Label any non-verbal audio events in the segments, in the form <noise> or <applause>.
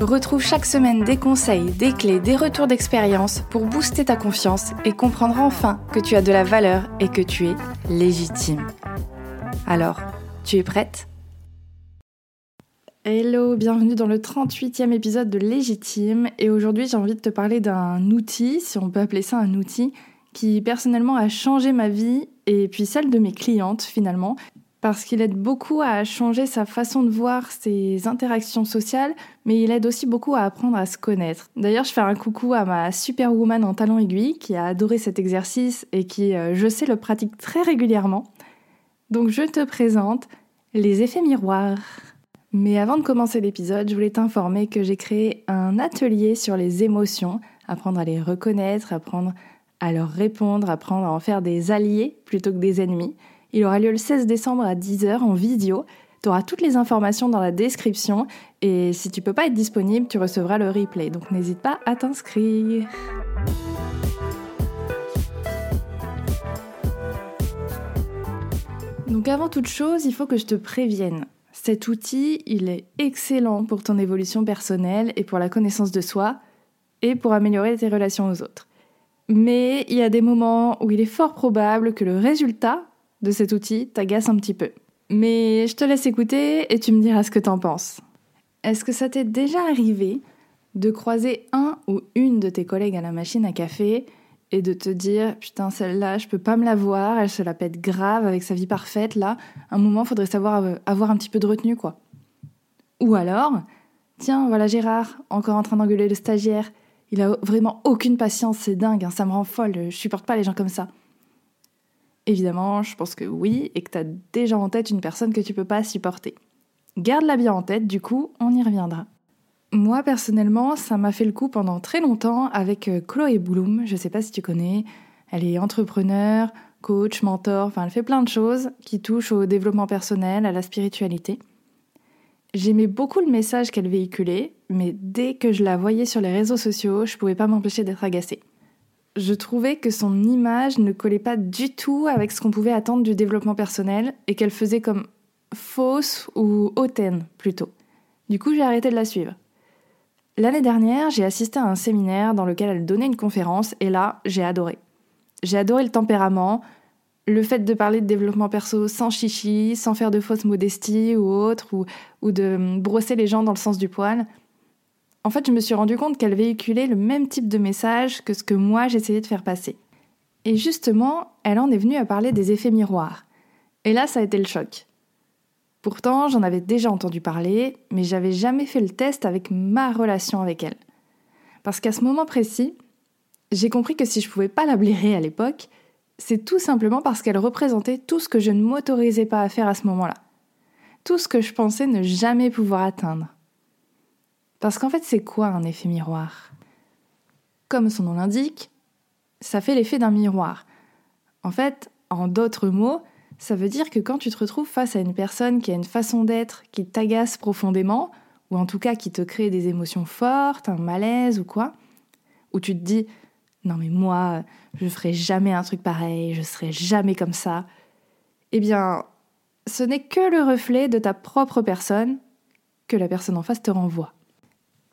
Retrouve chaque semaine des conseils, des clés, des retours d'expérience pour booster ta confiance et comprendre enfin que tu as de la valeur et que tu es légitime. Alors, tu es prête? Hello, bienvenue dans le 38e épisode de Légitime. Et aujourd'hui j'ai envie de te parler d'un outil, si on peut appeler ça un outil, qui personnellement a changé ma vie et puis celle de mes clientes finalement parce qu'il aide beaucoup à changer sa façon de voir ses interactions sociales, mais il aide aussi beaucoup à apprendre à se connaître. D'ailleurs, je fais un coucou à ma superwoman en talon aiguille qui a adoré cet exercice et qui, euh, je sais, le pratique très régulièrement. Donc je te présente les effets miroirs. Mais avant de commencer l'épisode, je voulais t'informer que j'ai créé un atelier sur les émotions, apprendre à les reconnaître, apprendre à leur répondre, apprendre à en faire des alliés plutôt que des ennemis. Il aura lieu le 16 décembre à 10h en vidéo. Tu auras toutes les informations dans la description et si tu peux pas être disponible, tu recevras le replay. Donc n'hésite pas à t'inscrire. Donc avant toute chose, il faut que je te prévienne. Cet outil, il est excellent pour ton évolution personnelle et pour la connaissance de soi et pour améliorer tes relations aux autres. Mais il y a des moments où il est fort probable que le résultat de cet outil t'agace un petit peu. Mais je te laisse écouter et tu me diras ce que t'en penses. Est-ce que ça t'est déjà arrivé de croiser un ou une de tes collègues à la machine à café et de te dire putain celle-là je peux pas me la voir, elle se la pète grave avec sa vie parfaite là, un moment faudrait savoir avoir un petit peu de retenue quoi. Ou alors tiens voilà Gérard encore en train d'engueuler le stagiaire, il a vraiment aucune patience, c'est dingue, hein, ça me rend folle, je supporte pas les gens comme ça. Évidemment, je pense que oui, et que tu as déjà en tête une personne que tu peux pas supporter. Garde-la bien en tête, du coup, on y reviendra. Moi, personnellement, ça m'a fait le coup pendant très longtemps avec euh, Chloé Bloom, je sais pas si tu connais. Elle est entrepreneur, coach, mentor, enfin, elle fait plein de choses qui touchent au développement personnel, à la spiritualité. J'aimais beaucoup le message qu'elle véhiculait, mais dès que je la voyais sur les réseaux sociaux, je pouvais pas m'empêcher d'être agacée je trouvais que son image ne collait pas du tout avec ce qu'on pouvait attendre du développement personnel et qu'elle faisait comme fausse ou hautaine plutôt. Du coup, j'ai arrêté de la suivre. L'année dernière, j'ai assisté à un séminaire dans lequel elle donnait une conférence et là, j'ai adoré. J'ai adoré le tempérament, le fait de parler de développement perso sans chichi, sans faire de fausse modestie ou autre, ou, ou de brosser les gens dans le sens du poil en fait, je me suis rendu compte qu'elle véhiculait le même type de message que ce que moi j'essayais de faire passer. Et justement, elle en est venue à parler des effets miroirs. Et là, ça a été le choc. Pourtant, j'en avais déjà entendu parler, mais j'avais jamais fait le test avec ma relation avec elle. Parce qu'à ce moment précis, j'ai compris que si je pouvais pas la blairer à l'époque, c'est tout simplement parce qu'elle représentait tout ce que je ne m'autorisais pas à faire à ce moment-là. Tout ce que je pensais ne jamais pouvoir atteindre. Parce qu'en fait, c'est quoi un effet miroir? Comme son nom l'indique, ça fait l'effet d'un miroir. En fait, en d'autres mots, ça veut dire que quand tu te retrouves face à une personne qui a une façon d'être qui t'agace profondément, ou en tout cas qui te crée des émotions fortes, un malaise ou quoi, où tu te dis non mais moi, je ferai jamais un truc pareil, je serai jamais comme ça, eh bien, ce n'est que le reflet de ta propre personne que la personne en face te renvoie.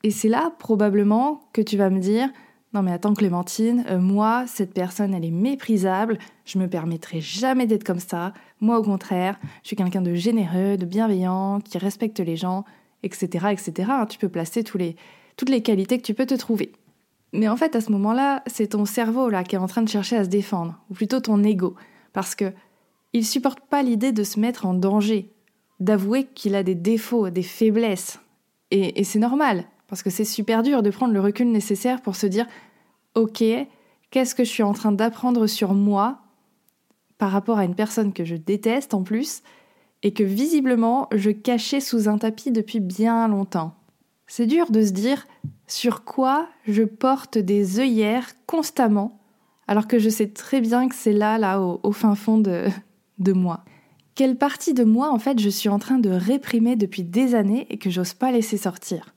Et c'est là probablement que tu vas me dire non mais attends Clémentine, euh, moi cette personne elle est méprisable, je me permettrai jamais d'être comme ça. Moi au contraire, je suis quelqu'un de généreux, de bienveillant, qui respecte les gens, etc. etc. Hein, tu peux placer tous les, toutes les qualités que tu peux te trouver. Mais en fait à ce moment-là, c'est ton cerveau là qui est en train de chercher à se défendre, ou plutôt ton ego, parce que il supporte pas l'idée de se mettre en danger, d'avouer qu'il a des défauts, des faiblesses. et c'est normal, parce que c'est super dur de prendre le recul nécessaire pour se dire Ok, qu'est-ce que je suis en train d'apprendre sur moi par rapport à une personne que je déteste en plus et que visiblement je cachais sous un tapis depuis bien longtemps. C'est dur de se dire sur quoi je porte des œillères constamment alors que je sais très bien que c'est là, là, au, fin fond de, de moi. Quelle partie de moi, en fait, je suis en train de réprimer depuis des années et que j'ose pas laisser sortir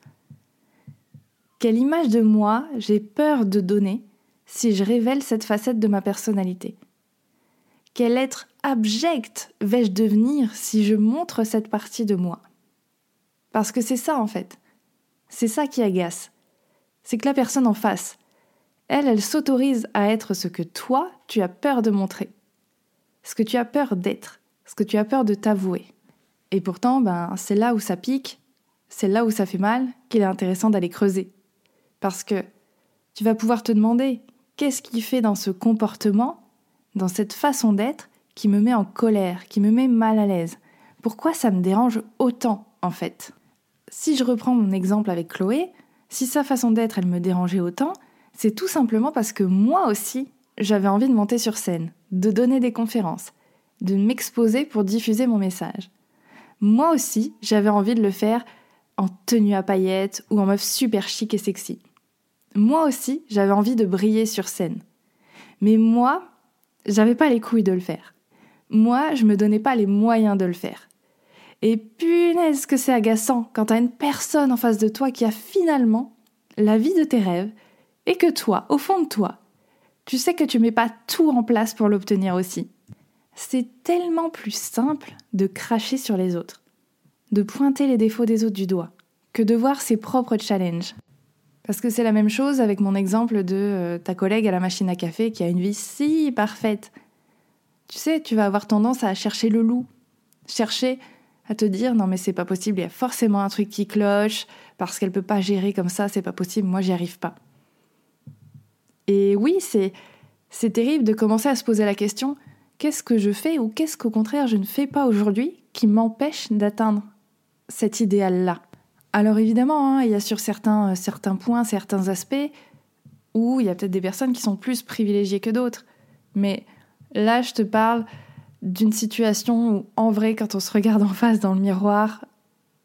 Quelle image de moi j'ai peur de donner si je révèle cette facette de ma personnalité? Quel être abject vais-je devenir si je montre cette partie de moi? Parce que c'est ça, en fait. C'est ça qui agace. C'est que la personne en face, elle, elle s'autorise à être ce que toi, tu as peur de montrer. Ce que tu as peur d'être. Ce que tu as peur de t'avouer. Et pourtant, ben, c'est là où ça pique, c'est là où ça fait mal qu'il est intéressant d'aller creuser. Parce que tu vas pouvoir te demander qu'est-ce qui fait dans ce comportement, dans cette façon d'être, qui me met en colère, qui me met mal à l'aise? Pourquoi ça me dérange autant, en fait? Si je reprends mon exemple avec Chloé, si sa façon d'être, elle me dérangeait autant, c'est tout simplement parce que moi aussi, j'avais envie de monter sur scène, de donner des conférences, de m'exposer pour diffuser mon message. Moi aussi, j'avais envie de le faire en tenue à paillettes ou en meuf super chic et sexy. Moi aussi, j'avais envie de briller sur scène. Mais moi, j'avais pas les couilles de le faire. Moi, je me donnais pas les moyens de le faire. Et punaise que c'est agaçant quand t'as une personne en face de toi qui a finalement la vie de tes rêves et que toi, au fond de toi, tu sais que tu mets pas tout en place pour l'obtenir aussi. C'est tellement plus simple de cracher sur les autres, de pointer les défauts des autres du doigt, que de voir ses propres challenges. Parce que c'est la même chose avec mon exemple de euh, ta collègue à la machine à café qui a une vie si parfaite. Tu sais, tu vas avoir tendance à chercher le loup, chercher à te dire non mais c'est pas possible, il y a forcément un truc qui cloche parce qu'elle peut pas gérer comme ça, c'est pas possible, moi j'y arrive pas. Et oui, c'est c'est terrible de commencer à se poser la question qu'est-ce que je fais ou qu'est-ce qu'au contraire je ne fais pas aujourd'hui qui m'empêche d'atteindre cet idéal-là? Alors évidemment, hein, il y a sur certains, certains points, certains aspects où il y a peut-être des personnes qui sont plus privilégiées que d'autres. Mais là, je te parle d'une situation où, en vrai, quand on se regarde en face dans le miroir,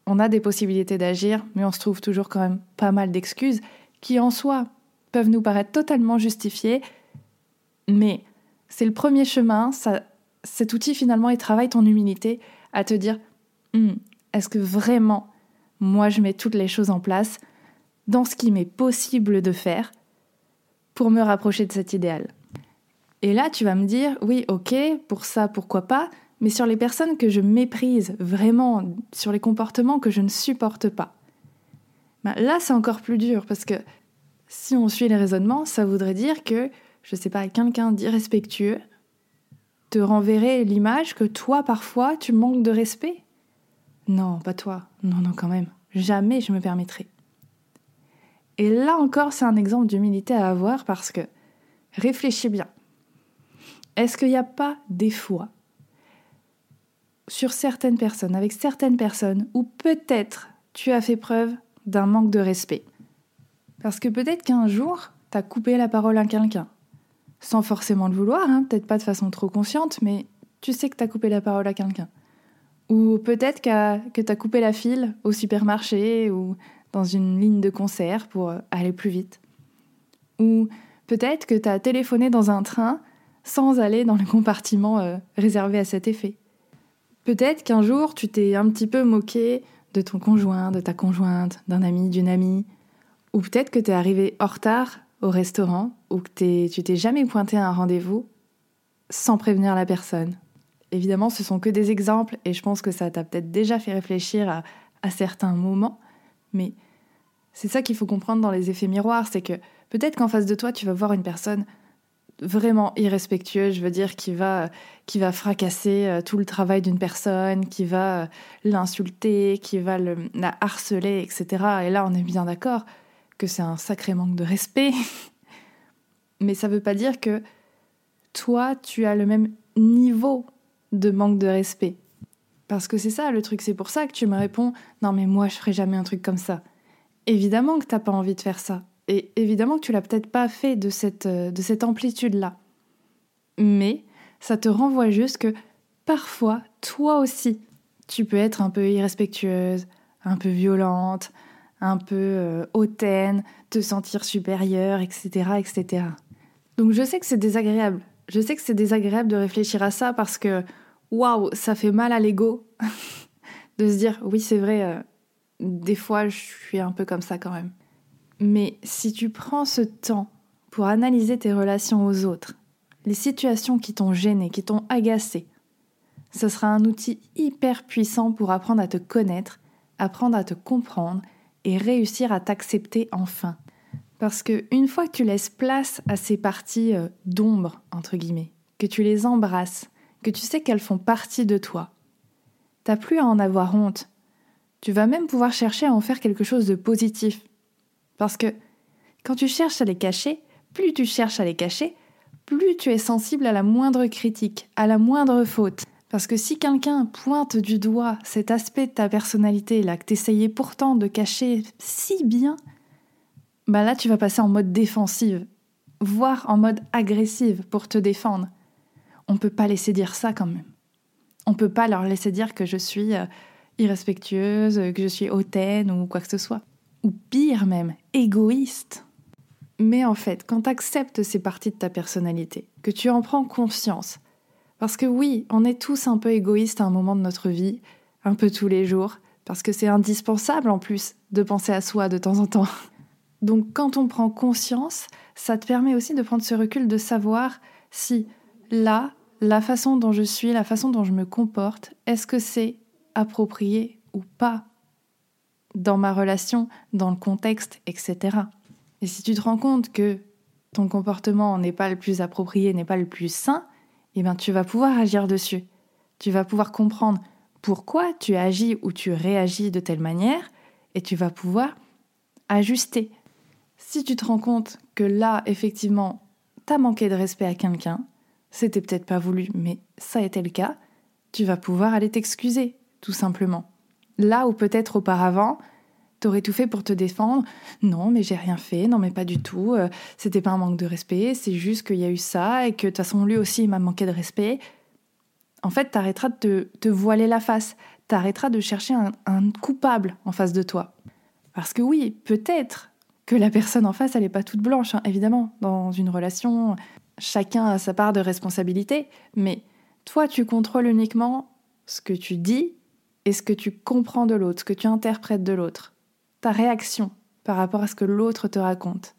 on a des possibilités d'agir, mais on se trouve toujours quand même pas mal d'excuses qui, en soi, peuvent nous paraître totalement justifiés, mais c'est le premier chemin, ça, cet outil finalement, il travaille ton humilité à te dire, hmm, est-ce que vraiment, moi, je mets toutes les choses en place dans ce qui m'est possible de faire pour me rapprocher de cet idéal Et là, tu vas me dire, oui, ok, pour ça, pourquoi pas, mais sur les personnes que je méprise vraiment, sur les comportements que je ne supporte pas. Ben là, c'est encore plus dur parce que si on suit les raisonnements, ça voudrait dire que, je sais pas, quelqu'un d'irrespectueux te renverrait l'image que toi, parfois, tu manques de respect. Non, pas toi. Non, non, quand même. Jamais je me permettrai. Et là encore, c'est un exemple d'humilité à avoir parce que, réfléchis bien. Est-ce qu'il n'y a pas des fois, sur certaines personnes, avec certaines personnes, où peut-être tu as fait preuve d'un manque de respect? Parce que peut-être qu'un jour, t'as coupé la parole à quelqu'un. Sans forcément le vouloir, hein, peut-être pas de façon trop consciente, mais tu sais que t'as coupé la parole à quelqu'un. Ou peut-être que t'as coupé la file au supermarché ou dans une ligne de concert pour euh, aller plus vite. Ou peut-être que t'as téléphoné dans un train sans aller dans le compartiment euh, réservé à cet effet. Peut-être qu'un jour tu t'es un petit peu moqué de ton conjoint, de ta conjointe, d'un ami, d'une amie, ou peut-être que tu es arrivé en retard au restaurant ou que tu t'es jamais pointé à un rendez-vous sans prévenir la personne. Évidemment, ce sont que des exemples et je pense que ça t'a peut-être déjà fait réfléchir à, certains moments, mais c'est ça qu'il faut comprendre dans les effets miroirs, c'est que peut-être qu'en face de toi, tu vas voir une personne vraiment irrespectueuse, je veux dire, qui va, qui va fracasser euh, tout le travail d'une personne, qui va euh, l'insulter, qui va la harceler, etc. Et là, on est bien d'accord que c'est un sacré manque de respect. <laughs> Mais ça ne veut pas dire que toi, tu as le même niveau de manque de respect. Parce que c'est ça le truc, c'est pour ça que tu me réponds Non, mais moi, je ferai jamais un truc comme ça. Évidemment que t'as pas envie de faire ça. Et évidemment que tu l'as peut-être pas fait de cette, euh, de cette amplitude-là. Mais ça te renvoie juste que parfois, toi aussi, tu peux être un peu irrespectueuse, un peu violente, un peu euh, hautaine, te sentir supérieure, etc., etc. Donc je sais que c'est désagréable. Je sais que c'est désagréable de réfléchir à ça parce que waouh, ça fait mal à l'ego <laughs> de se dire oui, c'est vrai, euh, des fois je suis un peu comme ça quand même. Mais si tu prends ce temps pour analyser tes relations aux autres, les situations qui t'ont gêné, qui t'ont agacé, ce sera un outil hyper puissant pour apprendre à te connaître, apprendre à te comprendre et réussir à t'accepter enfin. Parce que une fois que tu laisses place à ces parties euh, d'ombre, entre guillemets, que tu les embrasses, que tu sais qu'elles font partie de toi, t'as plus à en avoir honte. Tu vas même pouvoir chercher à en faire quelque chose de positif. Parce que quand tu cherches à les cacher, plus tu cherches à les cacher, plus tu es sensible à la moindre critique, à la moindre faute. Parce que si quelqu'un pointe du doigt cet aspect de ta personnalité là que t'essayais pourtant de cacher si bien, bah là tu vas passer en mode défensive, voire en mode agressive pour te défendre. On peut pas laisser dire ça quand même. On peut pas leur laisser dire que je suis euh, irrespectueuse, que je suis hautaine ou quoi que ce soit. Ou pire même, égoïste. Mais en fait, quand tu acceptes ces parties de ta personnalité, que tu en prends conscience, parce que oui, on est tous un peu égoïstes à un moment de notre vie, un peu tous les jours, parce que c'est indispensable en plus de penser à soi de temps en temps. <laughs> Donc quand on prend conscience, ça te permet aussi de prendre ce recul de savoir si là, la façon dont je suis, la façon dont je me comporte, est-ce que c'est approprié ou pas dans ma relation, dans le contexte, etc. Et si tu te rends compte que ton comportement n'est pas le plus approprié, n'est pas le plus sain, eh bien tu vas pouvoir agir dessus. Tu vas pouvoir comprendre pourquoi tu agis ou tu réagis de telle manière et tu vas pouvoir ajuster. Si tu te rends compte que là, effectivement, t'as manqué de respect à quelqu'un, c'était peut-être pas voulu, mais ça été le cas, tu vas pouvoir aller t'excuser, tout simplement. Là où peut-être auparavant, T'aurais tout fait pour te défendre. Non, mais j'ai rien fait. Non, mais pas du tout. Euh, c'était pas un manque de respect. C'est juste qu'il y a eu ça et que de toute façon, lui aussi, il m'a manqué de respect. En fait, t'arrêteras de te, voiler la face. T'arrêteras de chercher un, coupable en face de toi. Parce que oui, peut-être que la personne en face, elle n'est pas toute blanche, hein, évidemment. Dans une relation, chacun a sa part de responsabilité. Mais toi, tu contrôles uniquement ce que tu dis et ce que tu comprends de l'autre, ce que tu interprètes de l'autre ta réaction par rapport à ce que l'autre te raconte.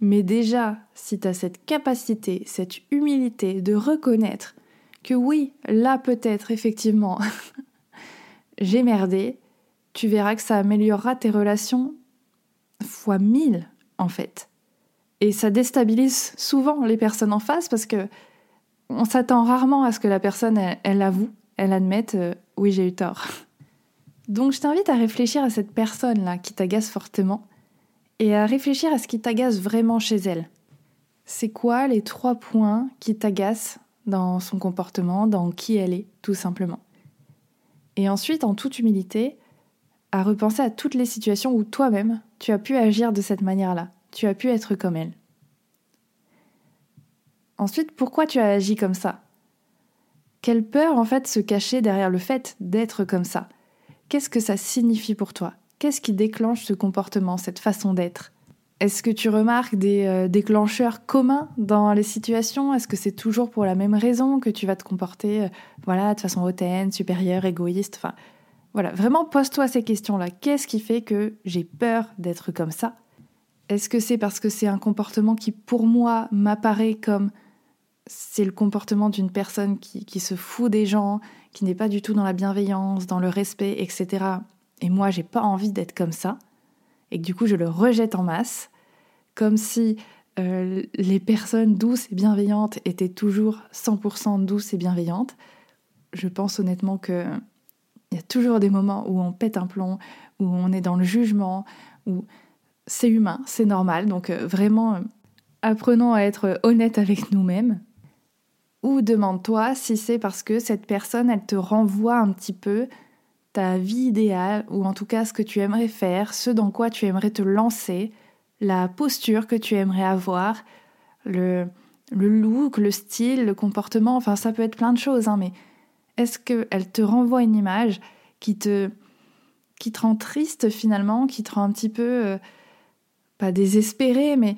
Mais déjà, si tu as cette capacité, cette humilité de reconnaître que oui, là peut-être, effectivement, <laughs> j'ai merdé, tu verras que ça améliorera tes relations fois mille, en fait. Et ça déstabilise souvent les personnes en face parce que on s'attend rarement à ce que la personne, elle, avoue, elle admette, euh, oui, j'ai eu tort. <laughs> Donc je t'invite à réfléchir à cette personne-là qui t'agace fortement et à réfléchir à ce qui t'agace vraiment chez elle. C'est quoi les trois points qui t'agacent dans son comportement, dans qui elle est, tout simplement? Et ensuite, en toute humilité, à repenser à toutes les situations où toi-même, tu as pu agir de cette manière-là, tu as pu être comme elle. Ensuite, pourquoi tu as agi comme ça? Quelle peur en fait se cachait derrière le fait d'être comme ça? Qu'est-ce que ça signifie pour toi? Qu'est-ce qui déclenche ce comportement, cette façon d'être? Est-ce que tu remarques des euh, déclencheurs communs dans les situations? Est-ce que c'est toujours pour la même raison que tu vas te comporter euh, voilà, de façon hautaine, supérieure, égoïste? Enfin, voilà, vraiment pose-toi ces questions-là. Qu'est-ce qui fait que j'ai peur d'être comme ça? Est-ce que c'est parce que c'est un comportement qui, pour moi, m'apparaît comme c'est le comportement d'une personne qui, qui, se fout des gens, qui n'est pas du tout dans la bienveillance, dans le respect, etc. Et moi, j'ai pas envie d'être comme ça. Et que du coup, je le rejette en masse, comme si euh, les personnes douces et bienveillantes étaient toujours 100% douces et bienveillantes? Je pense honnêtement que il y a toujours des moments où on pète un plomb, où on est dans le jugement, où c'est humain, c'est normal. Donc euh, vraiment, apprenons à être honnête avec nous-mêmes ou demande-toi si c'est parce que cette personne, elle te renvoie un petit peu ta vie idéale, ou en tout cas ce que tu aimerais faire, ce dans quoi tu aimerais te lancer, la posture que tu aimerais avoir, le, le look, le style, le comportement, enfin ça peut être plein de choses, hein, mais est-ce qu'elle te renvoie une image qui te, qui te rend triste finalement, qui te rend un petit peu, euh, pas désespéré, mais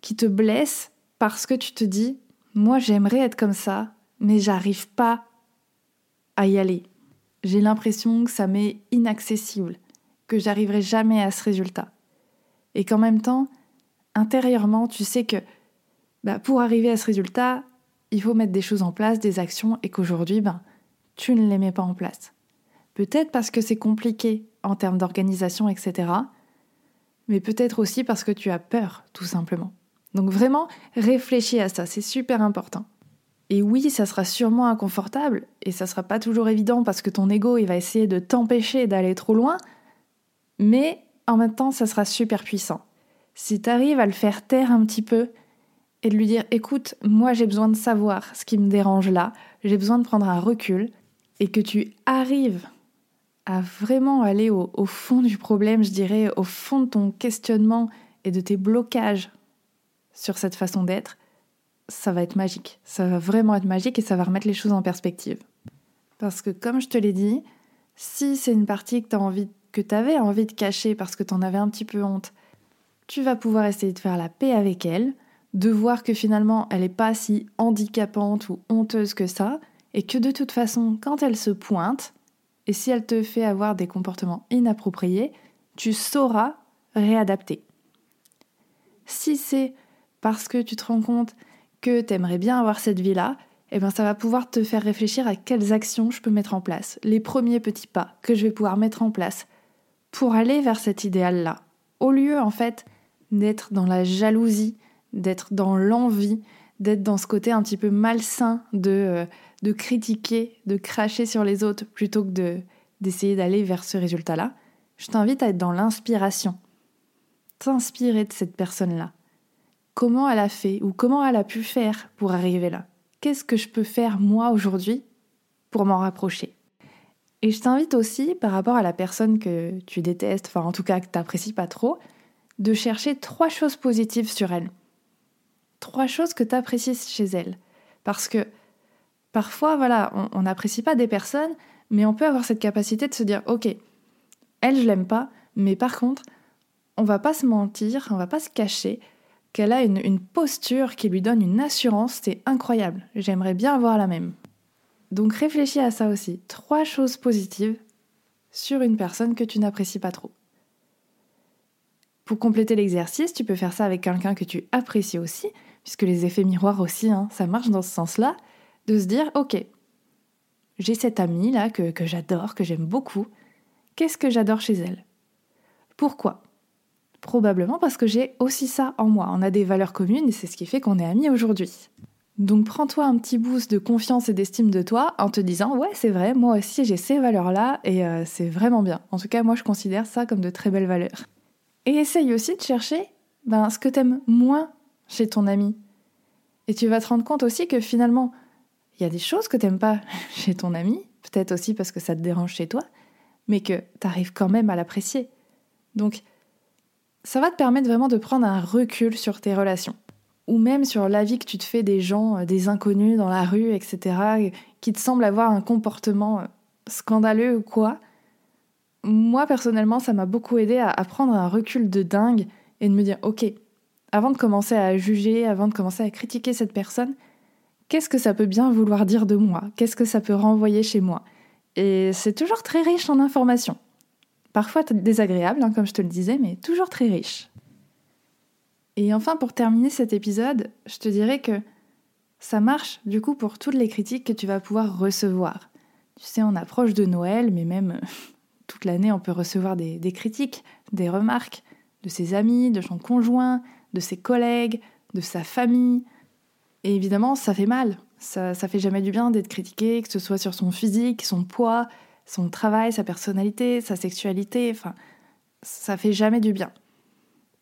qui te blesse parce que tu te dis, moi j'aimerais être comme ça, mais j'arrive pas à y aller. J'ai l'impression que ça m'est inaccessible, que j'arriverai jamais à ce résultat. Et qu'en même temps, intérieurement, tu sais que bah, pour arriver à ce résultat, il faut mettre des choses en place, des actions, et qu'aujourd'hui, ben, tu ne les mets pas en place. Peut-être parce que c'est compliqué en termes d'organisation, etc. Mais peut-être aussi parce que tu as peur, tout simplement. Donc vraiment, réfléchis à ça, c'est super important. Et oui, ça sera sûrement inconfortable, et ça sera pas toujours évident parce que ton ego, il va essayer de t'empêcher d'aller trop loin, mais en même temps, ça sera super puissant. Si tu arrives à le faire taire un petit peu, et de lui dire, écoute, moi j'ai besoin de savoir ce qui me dérange là, j'ai besoin de prendre un recul, et que tu arrives à vraiment aller au, fond du problème, je dirais, au fond de ton questionnement et de tes blocages sur cette façon d'être, ça va être magique. Ça va vraiment être magique et ça va remettre les choses en perspective. Parce que comme je te l'ai dit, si c'est une partie que tu envie que tu avais envie de cacher parce que tu en avais un petit peu honte, tu vas pouvoir essayer de faire la paix avec elle, de voir que finalement elle n'est pas si handicapante ou honteuse que ça, et que de toute façon, quand elle se pointe, et si elle te fait avoir des comportements inappropriés, tu sauras réadapter. Si c'est parce que tu te rends compte que tu aimerais bien avoir cette vie-là, eh ben ça va pouvoir te faire réfléchir à quelles actions je peux mettre en place, les premiers petits pas que je vais pouvoir mettre en place pour aller vers cet idéal-là. Au lieu en fait d'être dans la jalousie, d'être dans l'envie, d'être dans ce côté un petit peu malsain de, euh, de critiquer, de cracher sur les autres plutôt que de, d'essayer d'aller vers ce résultat-là, je t'invite à être dans l'inspiration. T'inspirer de cette personne-là comment elle a fait ou comment elle a pu faire pour arriver là? Qu'est-ce que je peux faire moi aujourd'hui pour m'en rapprocher? Et je t'invite aussi, par rapport à la personne que tu détestes, enfin en tout cas que tu n'apprécies pas trop, de chercher trois choses positives sur elle. Trois choses que tu apprécies chez elle. Parce que parfois, voilà, on n'apprécie pas des personnes, mais on peut avoir cette capacité de se dire, ok, elle, je l'aime pas, mais par contre, on va pas se mentir, on va pas se cacher, qu'elle a une, posture qui lui donne une assurance, c'est incroyable. J'aimerais bien avoir la même. Donc réfléchis à ça aussi. Trois choses positives sur une personne que tu n'apprécies pas trop. Pour compléter l'exercice, tu peux faire ça avec quelqu'un que tu apprécies aussi, puisque les effets miroirs aussi, hein, ça marche dans ce sens-là, de se dire, ok, j'ai cette amie là que, j'adore, que j'aime beaucoup. Qu'est-ce que j'adore chez elle? Pourquoi? Probablement parce que j'ai aussi ça en moi. On a des valeurs communes et c'est ce qui fait qu'on est amis aujourd'hui. Donc prends-toi un petit boost de confiance et d'estime de toi en te disant ouais c'est vrai, moi aussi j'ai ces valeurs-là et euh, c'est vraiment bien. En tout cas moi je considère ça comme de très belles valeurs. Et essaye aussi de chercher ben, ce que t'aimes moins chez ton ami. Et tu vas te rendre compte aussi que finalement il y a des choses que t'aimes pas <laughs> chez ton ami, peut-être aussi parce que ça te dérange chez toi, mais que t'arrives quand même à l'apprécier. Donc ça va te permettre vraiment de prendre un recul sur tes relations. Ou même sur l'avis que tu te fais des gens, euh, des inconnus dans la rue, etc., qui te semblent avoir un comportement euh, scandaleux ou quoi. Moi, personnellement, ça m'a beaucoup aidé à, prendre un recul de dingue et de me dire, ok, avant de commencer à juger, avant de commencer à critiquer cette personne, qu'est-ce que ça peut bien vouloir dire de moi? Qu'est-ce que ça peut renvoyer chez moi? Et c'est toujours très riche en informations. Parfois désagréable, hein, comme je te le disais, mais toujours très riche. Et enfin, pour terminer cet épisode, je te dirais que ça marche du coup pour toutes les critiques que tu vas pouvoir recevoir. Tu sais, on approche de Noël, mais même <laughs> toute l'année, on peut recevoir des, critiques, des remarques de ses amis, de son conjoint, de ses collègues, de sa famille. Et évidemment, ça fait mal. Ça, ça fait jamais du bien d'être critiqué, que ce soit sur son physique, son poids, son travail, sa personnalité, sa sexualité, enfin, ça fait jamais du bien.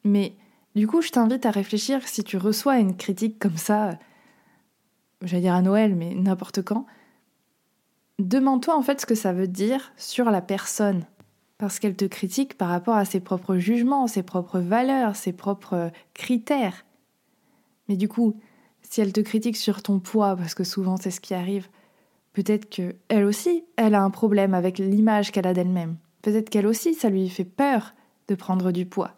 Mais du coup, je t'invite à réfléchir si tu reçois une critique comme ça, j'allais dire à Noël, mais n'importe quand, demande-toi en fait ce que ça veut dire sur la personne. Parce qu'elle te critique par rapport à ses propres jugements, ses propres valeurs, ses propres critères. Mais du coup, si elle te critique sur ton poids, parce que souvent c'est ce qui arrive, Peut-être que elle aussi, elle a un problème avec l'image qu'elle a d'elle-même. Peut-être qu'elle aussi, ça lui fait peur de prendre du poids.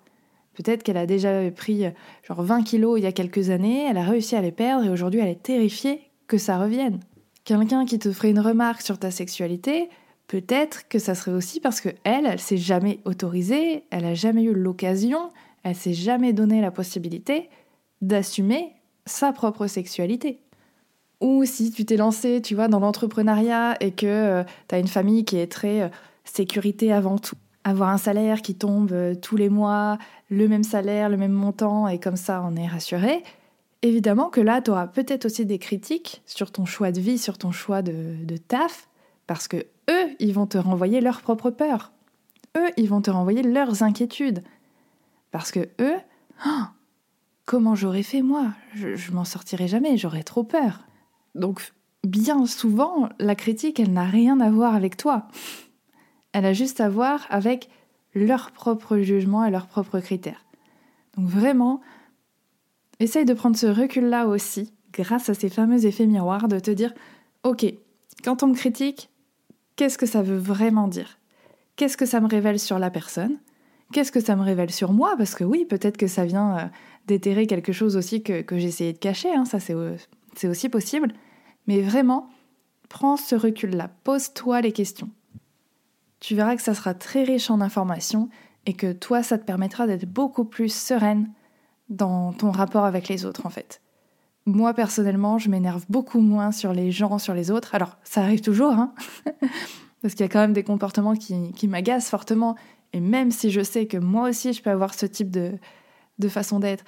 Peut-être qu'elle a déjà pris genre 20 kilos il y a quelques années, elle a réussi à les perdre et aujourd'hui elle est terrifiée que ça revienne. Quelqu'un qui te ferait une remarque sur ta sexualité, peut-être que ça serait aussi parce que elle, elle s'est jamais autorisée, elle a jamais eu l'occasion, elle s'est jamais donné la possibilité d'assumer sa propre sexualité. Ou si tu t'es lancé, tu vois, dans l'entrepreneuriat et que euh, tu as une famille qui est très euh, sécurité avant tout. Avoir un salaire qui tombe euh, tous les mois, le même salaire, le même montant, et comme ça on est rassuré. Évidemment que là, tu auras peut-être aussi des critiques sur ton choix de vie, sur ton choix de, de taf, parce que eux, ils vont te renvoyer leurs propres peurs. Eux, ils vont te renvoyer leurs inquiétudes. Parce que eux, oh, comment j'aurais fait moi? Je, m'en sortirai jamais, j'aurais trop peur. Donc, bien souvent, la critique, elle n'a rien à voir avec toi. Elle a juste à voir avec leur propre jugement et leurs propres critères. Donc vraiment, essaye de prendre ce recul-là aussi, grâce à ces fameux effets miroirs, de te dire, ok, quand on me critique, qu'est-ce que ça veut vraiment dire? Qu'est-ce que ça me révèle sur la personne? Qu'est-ce que ça me révèle sur moi? Parce que oui, peut-être que ça vient euh, déterrer quelque chose aussi que, que essayé de cacher, hein, ça c'est aussi possible. Mais vraiment, prends ce recul-là, pose-toi les questions. Tu verras que ça sera très riche en informations et que toi, ça te permettra d'être beaucoup plus sereine dans ton rapport avec les autres en fait. Moi personnellement, je m'énerve beaucoup moins sur les gens, sur les autres. Alors, ça arrive toujours, hein <laughs> parce qu'il y a quand même des comportements qui, qui m'agacent fortement. Et même si je sais que moi aussi, je peux avoir ce type de, de façon d'être,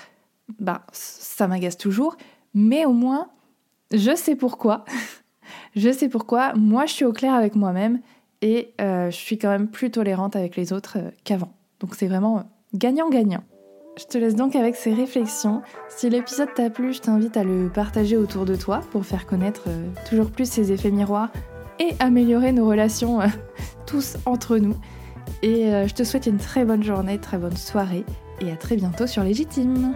bah, ça m'agace toujours. Mais au moins, je sais pourquoi. <laughs> je sais pourquoi. Moi, je suis au clair avec moi-même et euh, je suis quand même plus tolérante avec les autres euh, qu'avant. Donc c'est vraiment gagnant-gagnant. Je te laisse donc avec ces réflexions. Si l'épisode t'a plu, je t'invite à le partager autour de toi pour faire connaître euh, toujours plus ces effets miroirs et améliorer nos relations <laughs> tous entre nous. Et je te souhaite une très bonne journée, très bonne soirée et à très bientôt sur Légitime.